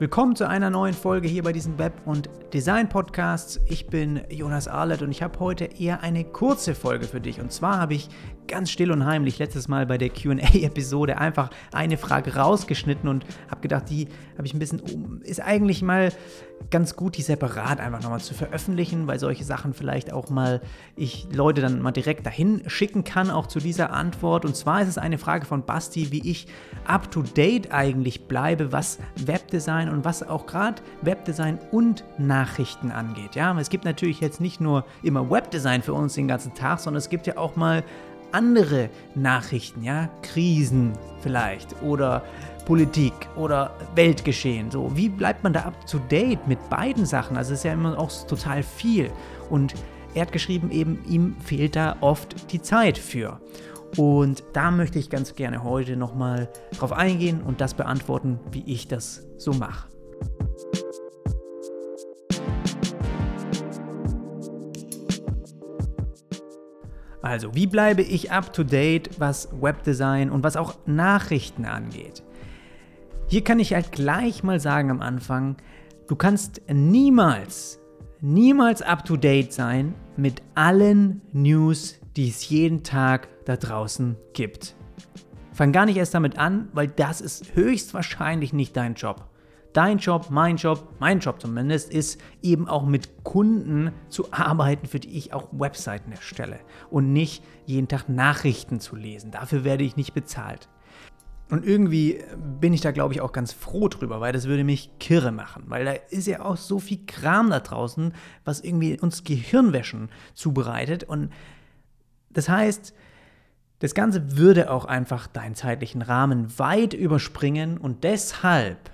Willkommen zu einer neuen Folge hier bei diesen Web- und Design-Podcasts. Ich bin Jonas Arlett und ich habe heute eher eine kurze Folge für dich. Und zwar habe ich ganz still und heimlich letztes Mal bei der QA-Episode einfach eine Frage rausgeschnitten und habe gedacht, die habe ich ein bisschen um. Ist eigentlich mal ganz gut, die separat einfach nochmal zu veröffentlichen, weil solche Sachen vielleicht auch mal ich Leute dann mal direkt dahin schicken kann, auch zu dieser Antwort. Und zwar ist es eine Frage von Basti, wie ich up to date eigentlich bleibe, was Webdesign und was auch gerade Webdesign und Nachrichten angeht. Ja, es gibt natürlich jetzt nicht nur immer Webdesign für uns den ganzen Tag, sondern es gibt ja auch mal andere Nachrichten, ja, Krisen vielleicht oder Politik oder Weltgeschehen. So, wie bleibt man da up to date mit beiden Sachen? Also es ist ja immer auch total viel. Und er hat geschrieben, eben ihm fehlt da oft die Zeit für. Und da möchte ich ganz gerne heute nochmal drauf eingehen und das beantworten, wie ich das so mache. Also, wie bleibe ich up to date, was Webdesign und was auch Nachrichten angeht? Hier kann ich halt gleich mal sagen am Anfang, du kannst niemals, niemals up to date sein mit allen News, die es jeden Tag da draußen gibt. Fang gar nicht erst damit an, weil das ist höchstwahrscheinlich nicht dein Job. Dein Job, mein Job, mein Job zumindest, ist eben auch mit Kunden zu arbeiten, für die ich auch Webseiten erstelle und nicht jeden Tag Nachrichten zu lesen. Dafür werde ich nicht bezahlt. Und irgendwie bin ich da, glaube ich, auch ganz froh drüber, weil das würde mich kirre machen. Weil da ist ja auch so viel Kram da draußen, was irgendwie uns Gehirnwäschen zubereitet. Und das heißt, das Ganze würde auch einfach deinen zeitlichen Rahmen weit überspringen. Und deshalb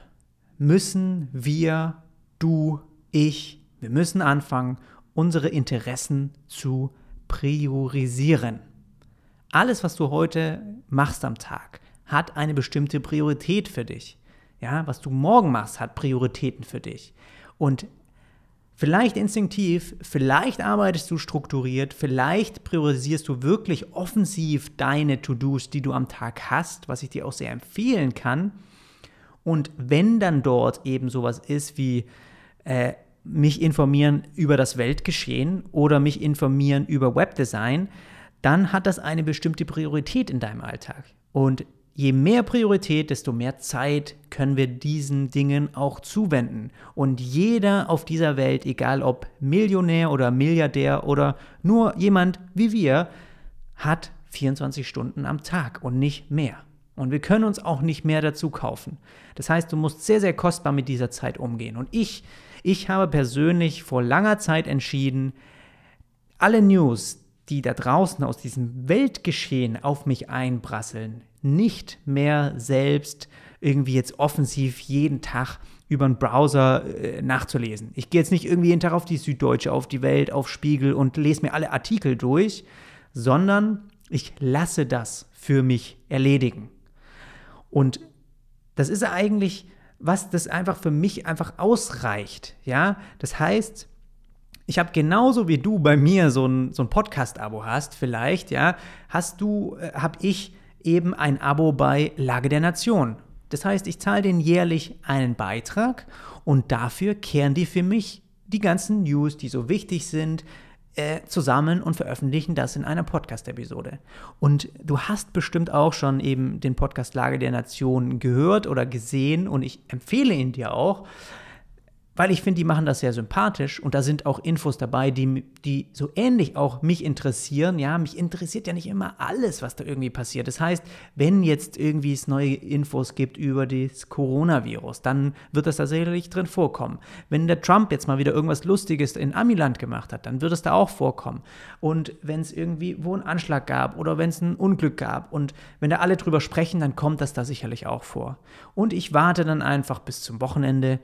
müssen wir, du, ich, wir müssen anfangen, unsere Interessen zu priorisieren. Alles, was du heute machst am Tag, hat eine bestimmte Priorität für dich. Ja, was du morgen machst, hat Prioritäten für dich. Und vielleicht instinktiv, vielleicht arbeitest du strukturiert, vielleicht priorisierst du wirklich offensiv deine To-Dos, die du am Tag hast, was ich dir auch sehr empfehlen kann. Und wenn dann dort eben sowas ist wie äh, mich informieren über das Weltgeschehen oder mich informieren über Webdesign, dann hat das eine bestimmte Priorität in deinem Alltag. Und je mehr Priorität, desto mehr Zeit können wir diesen Dingen auch zuwenden. Und jeder auf dieser Welt, egal ob Millionär oder Milliardär oder nur jemand wie wir, hat 24 Stunden am Tag und nicht mehr. Und wir können uns auch nicht mehr dazu kaufen. Das heißt, du musst sehr, sehr kostbar mit dieser Zeit umgehen. Und ich, ich habe persönlich vor langer Zeit entschieden, alle News, die da draußen aus diesem Weltgeschehen auf mich einprasseln, nicht mehr selbst irgendwie jetzt offensiv jeden Tag über einen Browser äh, nachzulesen. Ich gehe jetzt nicht irgendwie jeden Tag auf die Süddeutsche, auf die Welt, auf Spiegel und lese mir alle Artikel durch, sondern ich lasse das für mich erledigen. Und das ist eigentlich, was das einfach für mich einfach ausreicht. Ja, das heißt, ich habe genauso wie du bei mir so ein, so ein Podcast-Abo hast, vielleicht, ja, hast du, äh, habe ich eben ein Abo bei Lage der Nation. Das heißt, ich zahle den jährlich einen Beitrag und dafür kehren die für mich die ganzen News, die so wichtig sind, äh, zusammen und veröffentlichen das in einer Podcast-Episode. Und du hast bestimmt auch schon eben den Podcast Lage der Nation gehört oder gesehen und ich empfehle ihn dir auch weil ich finde, die machen das sehr sympathisch und da sind auch Infos dabei, die, die so ähnlich auch mich interessieren. Ja, mich interessiert ja nicht immer alles, was da irgendwie passiert. Das heißt, wenn jetzt irgendwie es neue Infos gibt über das Coronavirus, dann wird das da sicherlich drin vorkommen. Wenn der Trump jetzt mal wieder irgendwas Lustiges in Amiland gemacht hat, dann wird es da auch vorkommen. Und wenn es irgendwie wo einen Anschlag gab oder wenn es ein Unglück gab und wenn da alle drüber sprechen, dann kommt das da sicherlich auch vor. Und ich warte dann einfach bis zum Wochenende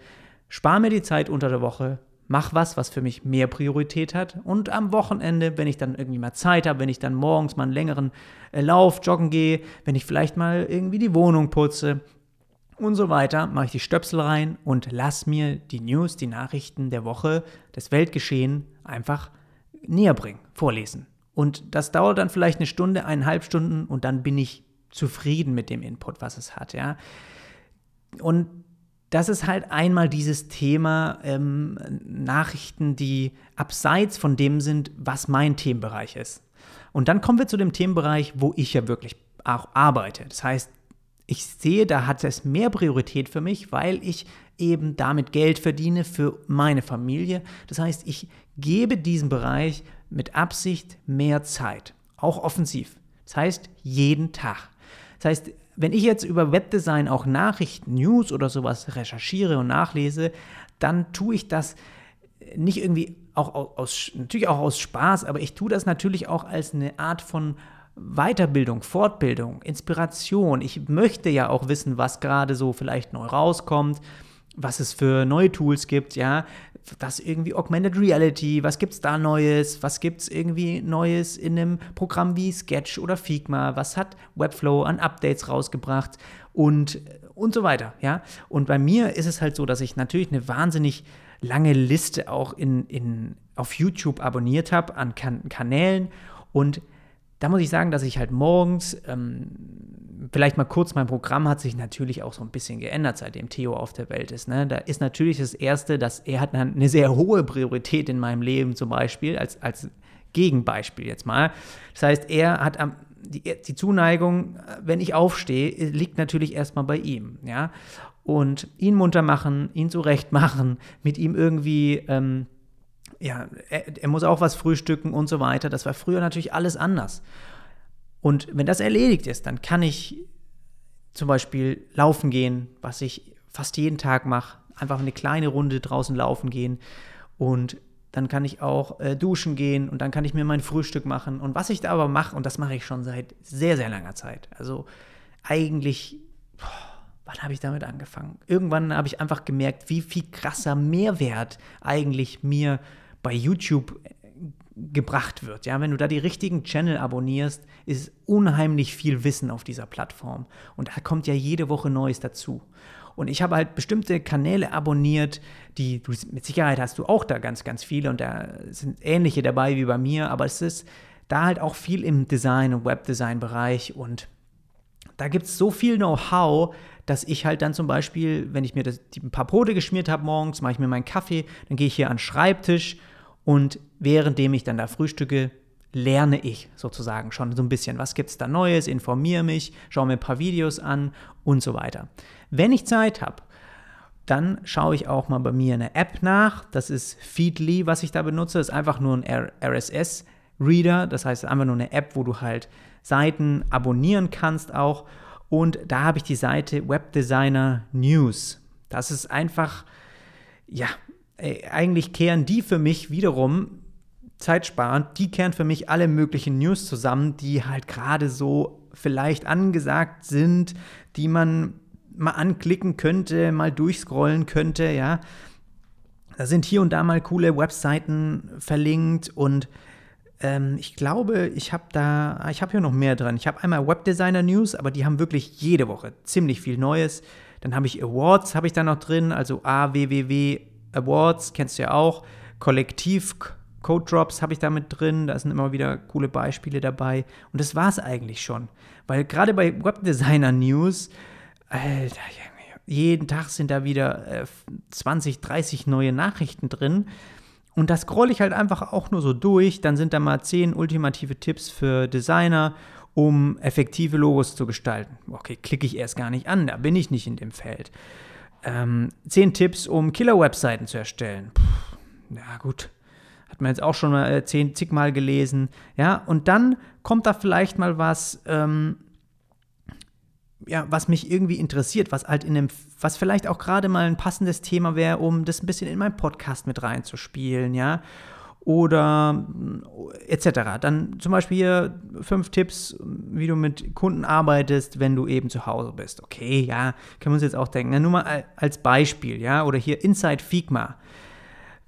Spar mir die Zeit unter der Woche, mach was, was für mich mehr Priorität hat. Und am Wochenende, wenn ich dann irgendwie mal Zeit habe, wenn ich dann morgens mal einen längeren äh, Lauf, joggen gehe, wenn ich vielleicht mal irgendwie die Wohnung putze und so weiter, mache ich die Stöpsel rein und lass mir die News, die Nachrichten der Woche, das Weltgeschehen einfach näher bringen, vorlesen. Und das dauert dann vielleicht eine Stunde, eineinhalb Stunden und dann bin ich zufrieden mit dem Input, was es hat, ja. Und das ist halt einmal dieses Thema ähm, Nachrichten, die abseits von dem sind, was mein Themenbereich ist. Und dann kommen wir zu dem Themenbereich, wo ich ja wirklich auch arbeite. Das heißt, ich sehe, da hat es mehr Priorität für mich, weil ich eben damit Geld verdiene für meine Familie. Das heißt, ich gebe diesem Bereich mit Absicht mehr Zeit, auch offensiv. Das heißt, jeden Tag. Das heißt, wenn ich jetzt über Webdesign auch Nachrichten, News oder sowas recherchiere und nachlese, dann tue ich das nicht irgendwie auch aus, natürlich auch aus Spaß, aber ich tue das natürlich auch als eine Art von Weiterbildung, Fortbildung, Inspiration. Ich möchte ja auch wissen, was gerade so vielleicht neu rauskommt, was es für neue Tools gibt, ja, das irgendwie Augmented Reality, was gibt es da Neues, was gibt es irgendwie Neues in einem Programm wie Sketch oder Figma, was hat Webflow an Updates rausgebracht und, und so weiter, ja. Und bei mir ist es halt so, dass ich natürlich eine wahnsinnig lange Liste auch in, in, auf YouTube abonniert habe an kan Kanälen und da muss ich sagen, dass ich halt morgens, ähm, vielleicht mal kurz, mein Programm hat sich natürlich auch so ein bisschen geändert, seitdem Theo auf der Welt ist. Ne? Da ist natürlich das Erste, dass er hat eine sehr hohe Priorität in meinem Leben zum Beispiel, als, als Gegenbeispiel jetzt mal. Das heißt, er hat am, die, die Zuneigung, wenn ich aufstehe, liegt natürlich erstmal bei ihm. Ja? Und ihn munter machen, ihn zurecht machen, mit ihm irgendwie. Ähm, ja, er, er muss auch was frühstücken und so weiter. Das war früher natürlich alles anders. Und wenn das erledigt ist, dann kann ich zum Beispiel laufen gehen, was ich fast jeden Tag mache. Einfach eine kleine Runde draußen laufen gehen. Und dann kann ich auch äh, duschen gehen und dann kann ich mir mein Frühstück machen. Und was ich da aber mache, und das mache ich schon seit sehr, sehr langer Zeit. Also eigentlich, boah, wann habe ich damit angefangen? Irgendwann habe ich einfach gemerkt, wie viel krasser Mehrwert eigentlich mir bei YouTube gebracht wird. Ja, wenn du da die richtigen Channel abonnierst, ist unheimlich viel Wissen auf dieser Plattform. Und da kommt ja jede Woche Neues dazu. Und ich habe halt bestimmte Kanäle abonniert, die du mit Sicherheit hast du auch da ganz, ganz viele und da sind ähnliche dabei wie bei mir, aber es ist da halt auch viel im Design- und Webdesign-Bereich und da gibt es so viel Know-how, dass ich halt dann zum Beispiel, wenn ich mir das, die, ein paar Brote geschmiert habe morgens, mache ich mir meinen Kaffee, dann gehe ich hier an den Schreibtisch und währenddem ich dann da frühstücke, lerne ich sozusagen schon so ein bisschen. Was gibt es da Neues? Informiere mich, schaue mir ein paar Videos an und so weiter. Wenn ich Zeit habe, dann schaue ich auch mal bei mir eine App nach. Das ist Feedly, was ich da benutze. Das ist einfach nur ein RSS-Reader. Das heißt einfach nur eine App, wo du halt Seiten abonnieren kannst auch. Und da habe ich die Seite Webdesigner News. Das ist einfach, ja, eigentlich kehren die für mich wiederum zeitsparend, die kehren für mich alle möglichen News zusammen, die halt gerade so vielleicht angesagt sind, die man mal anklicken könnte, mal durchscrollen könnte, ja. Da sind hier und da mal coole Webseiten verlinkt und ähm, ich glaube, ich habe da, ich habe hier noch mehr dran. Ich habe einmal Webdesigner News, aber die haben wirklich jede Woche ziemlich viel Neues. Dann habe ich Awards, habe ich da noch drin, also AWWW Awards, kennst du ja auch. Kollektiv Code Drops habe ich da mit drin, da sind immer wieder coole Beispiele dabei. Und das war es eigentlich schon. Weil gerade bei Webdesigner News, Alter, jeden Tag sind da wieder äh, 20, 30 neue Nachrichten drin. Und das scroll ich halt einfach auch nur so durch. Dann sind da mal 10 ultimative Tipps für Designer, um effektive Logos zu gestalten. Okay, klicke ich erst gar nicht an, da bin ich nicht in dem Feld. Ähm, 10 Tipps, um Killer-Webseiten zu erstellen. Puh, ja, gut. Hat man jetzt auch schon mal äh, zehn, zigmal gelesen. Ja, und dann kommt da vielleicht mal was, ähm, ja, was mich irgendwie interessiert, was halt in einem, was vielleicht auch gerade mal ein passendes Thema wäre, um das ein bisschen in meinen Podcast mit reinzuspielen, ja. Oder äh, etc. Dann zum Beispiel hier fünf Tipps, wie du mit Kunden arbeitest, wenn du eben zu Hause bist. Okay, ja, können wir uns jetzt auch denken. Nur mal als Beispiel, ja. Oder hier Inside Figma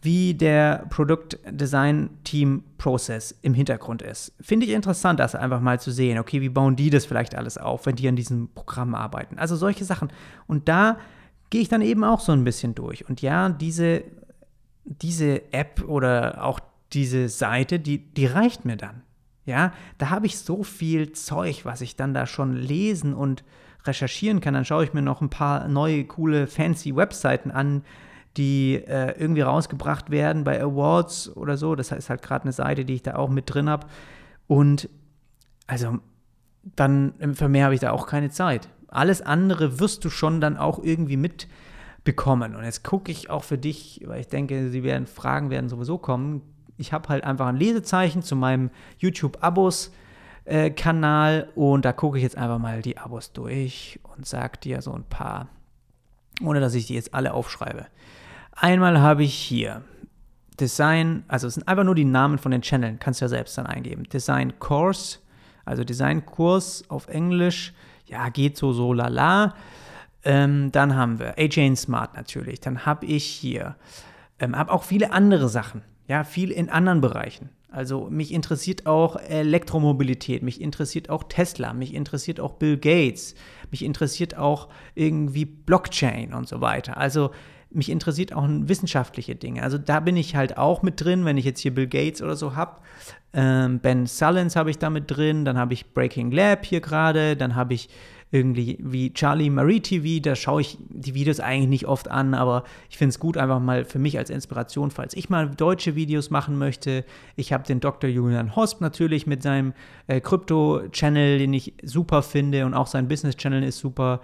wie der Produktdesign-Team-Prozess im Hintergrund ist. Finde ich interessant, das einfach mal zu sehen. Okay, wie bauen die das vielleicht alles auf, wenn die an diesem Programm arbeiten? Also solche Sachen. Und da gehe ich dann eben auch so ein bisschen durch. Und ja, diese, diese App oder auch diese Seite, die, die reicht mir dann. Ja, da habe ich so viel Zeug, was ich dann da schon lesen und recherchieren kann, dann schaue ich mir noch ein paar neue, coole, fancy Webseiten an, die äh, irgendwie rausgebracht werden bei Awards oder so. Das heißt halt gerade eine Seite, die ich da auch mit drin habe. Und also dann für mehr habe ich da auch keine Zeit. Alles andere wirst du schon dann auch irgendwie mitbekommen. Und jetzt gucke ich auch für dich, weil ich denke, sie werden Fragen werden sowieso kommen. Ich habe halt einfach ein Lesezeichen zu meinem YouTube-Abos. Äh, Kanal und da gucke ich jetzt einfach mal die Abos durch und sage dir so ein paar, ohne dass ich die jetzt alle aufschreibe. Einmal habe ich hier Design, also es sind einfach nur die Namen von den Channeln, kannst du ja selbst dann eingeben. Design Course, also Designkurs auf Englisch, ja, geht so, so, lala. Ähm, dann haben wir AJ Smart natürlich. Dann habe ich hier, ähm, habe auch viele andere Sachen, ja, viel in anderen Bereichen. Also mich interessiert auch Elektromobilität, mich interessiert auch Tesla, mich interessiert auch Bill Gates, mich interessiert auch irgendwie Blockchain und so weiter. Also mich interessiert auch wissenschaftliche Dinge. Also da bin ich halt auch mit drin, wenn ich jetzt hier Bill Gates oder so habe. Ähm, ben Sullins habe ich da mit drin, dann habe ich Breaking Lab hier gerade, dann habe ich irgendwie wie Charlie Marie TV, da schaue ich die Videos eigentlich nicht oft an, aber ich finde es gut einfach mal für mich als Inspiration, falls ich mal deutsche Videos machen möchte. Ich habe den Dr. Julian Hosp natürlich mit seinem äh, Krypto-Channel, den ich super finde und auch sein Business-Channel ist super.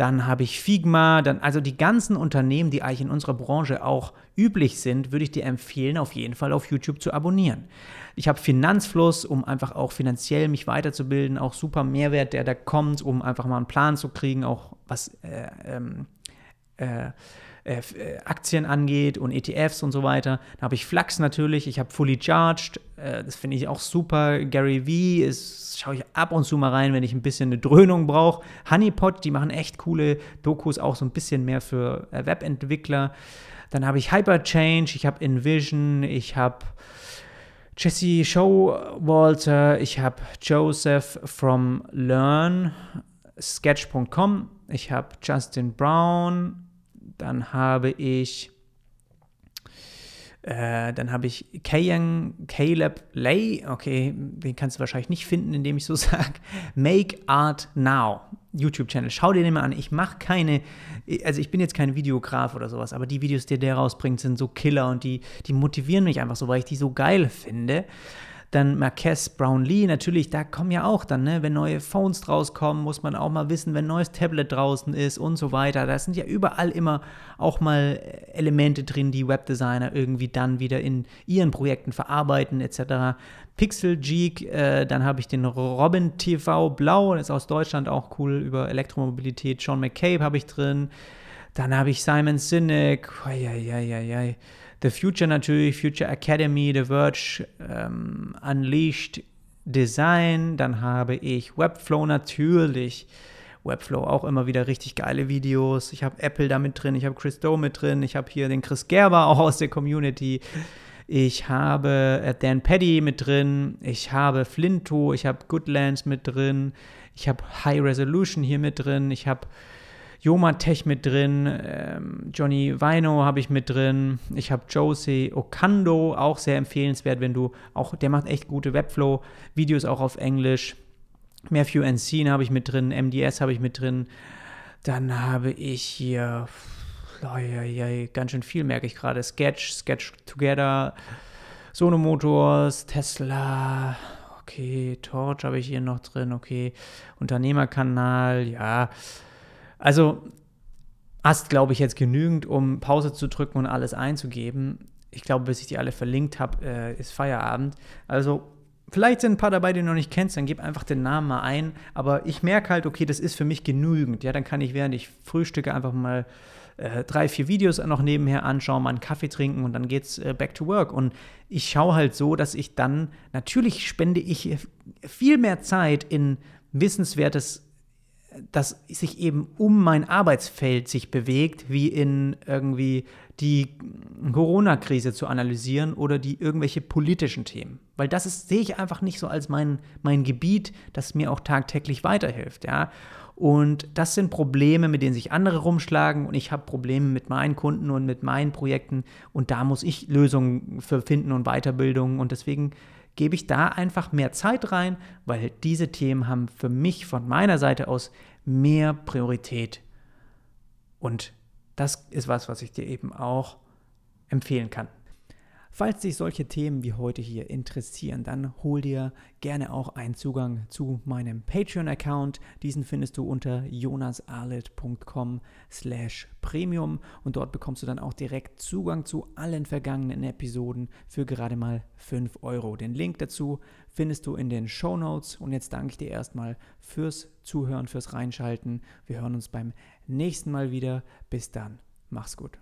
Dann habe ich Figma, dann also die ganzen Unternehmen, die eigentlich in unserer Branche auch üblich sind, würde ich dir empfehlen, auf jeden Fall auf YouTube zu abonnieren. Ich habe Finanzfluss, um einfach auch finanziell mich weiterzubilden, auch super Mehrwert, der da kommt, um einfach mal einen Plan zu kriegen, auch was äh, ähm, äh, äh, äh, Aktien angeht und ETFs und so weiter. Da habe ich Flux natürlich, ich habe Fully Charged, äh, das finde ich auch super. Gary V ist, schaue ich ab und zu mal rein, wenn ich ein bisschen eine Dröhnung brauche. Honeypot, die machen echt coole Dokus, auch so ein bisschen mehr für äh, Webentwickler. Dann habe ich Hyperchange, ich habe Envision, ich habe Jesse Showalter, ich habe Joseph from Learn, Sketch.com, ich habe Justin Brown, dann habe ich äh, dann habe ich Kayang, Caleb Lay, okay, den kannst du wahrscheinlich nicht finden, indem ich so sage. Make Art Now, YouTube-Channel. Schau dir den mal an. Ich mache keine, also ich bin jetzt kein Videograf oder sowas, aber die Videos, die der rausbringt, sind so Killer und die, die motivieren mich einfach so, weil ich die so geil finde. Dann Marquez Brownlee, natürlich, da kommen ja auch dann, ne, wenn neue Phones rauskommen, muss man auch mal wissen, wenn neues Tablet draußen ist und so weiter. Da sind ja überall immer auch mal Elemente drin, die Webdesigner irgendwie dann wieder in ihren Projekten verarbeiten, etc. Pixel Geek, äh, dann habe ich den Robin TV Blau, ist aus Deutschland auch cool über Elektromobilität. Sean McCabe habe ich drin. Dann habe ich Simon Sinek. Oi, oi, oi, oi. The Future natürlich, Future Academy, The Verge, ähm, Unleashed Design, dann habe ich Webflow natürlich. Webflow auch immer wieder richtig geile Videos. Ich habe Apple da mit drin, ich habe Chris Doe mit drin, ich habe hier den Chris Gerber auch aus der Community. Ich habe äh, Dan Paddy mit drin, ich habe Flinto, ich habe Goodlands mit drin, ich habe High Resolution hier mit drin, ich habe Yoma Tech mit drin, ähm, Johnny Vino habe ich mit drin, ich habe Josie Okando, auch sehr empfehlenswert, wenn du auch, der macht echt gute Webflow-Videos auch auf Englisch. Matthew Encine habe ich mit drin, MDS habe ich mit drin. Dann habe ich hier, oh, ja, ja, ganz schön viel merke ich gerade. Sketch, Sketch Together, Sono Motors, Tesla, okay, Torch habe ich hier noch drin, okay, Unternehmerkanal, ja. Also hast, glaube ich, jetzt genügend, um Pause zu drücken und alles einzugeben. Ich glaube, bis ich die alle verlinkt habe, äh, ist Feierabend. Also vielleicht sind ein paar dabei, die du noch nicht kennst, dann gib einfach den Namen mal ein. Aber ich merke halt, okay, das ist für mich genügend. Ja, dann kann ich, während ich frühstücke, einfach mal äh, drei, vier Videos noch nebenher anschauen, mal einen Kaffee trinken und dann geht's äh, back to work. Und ich schaue halt so, dass ich dann, natürlich spende ich viel mehr Zeit in wissenswertes das sich eben um mein Arbeitsfeld sich bewegt, wie in irgendwie die Corona-Krise zu analysieren oder die irgendwelche politischen Themen. Weil das ist, sehe ich einfach nicht so als mein, mein Gebiet, das mir auch tagtäglich weiterhilft, ja. Und das sind Probleme, mit denen sich andere rumschlagen und ich habe Probleme mit meinen Kunden und mit meinen Projekten und da muss ich Lösungen für finden und Weiterbildung und deswegen gebe ich da einfach mehr Zeit rein, weil diese Themen haben für mich von meiner Seite aus mehr Priorität. Und das ist was, was ich dir eben auch empfehlen kann. Falls dich solche Themen wie heute hier interessieren, dann hol dir gerne auch einen Zugang zu meinem Patreon-Account. Diesen findest du unter jonasarlet.com slash premium und dort bekommst du dann auch direkt Zugang zu allen vergangenen Episoden für gerade mal 5 Euro. Den Link dazu findest du in den Show Notes und jetzt danke ich dir erstmal fürs Zuhören, fürs Reinschalten. Wir hören uns beim nächsten Mal wieder. Bis dann. Mach's gut.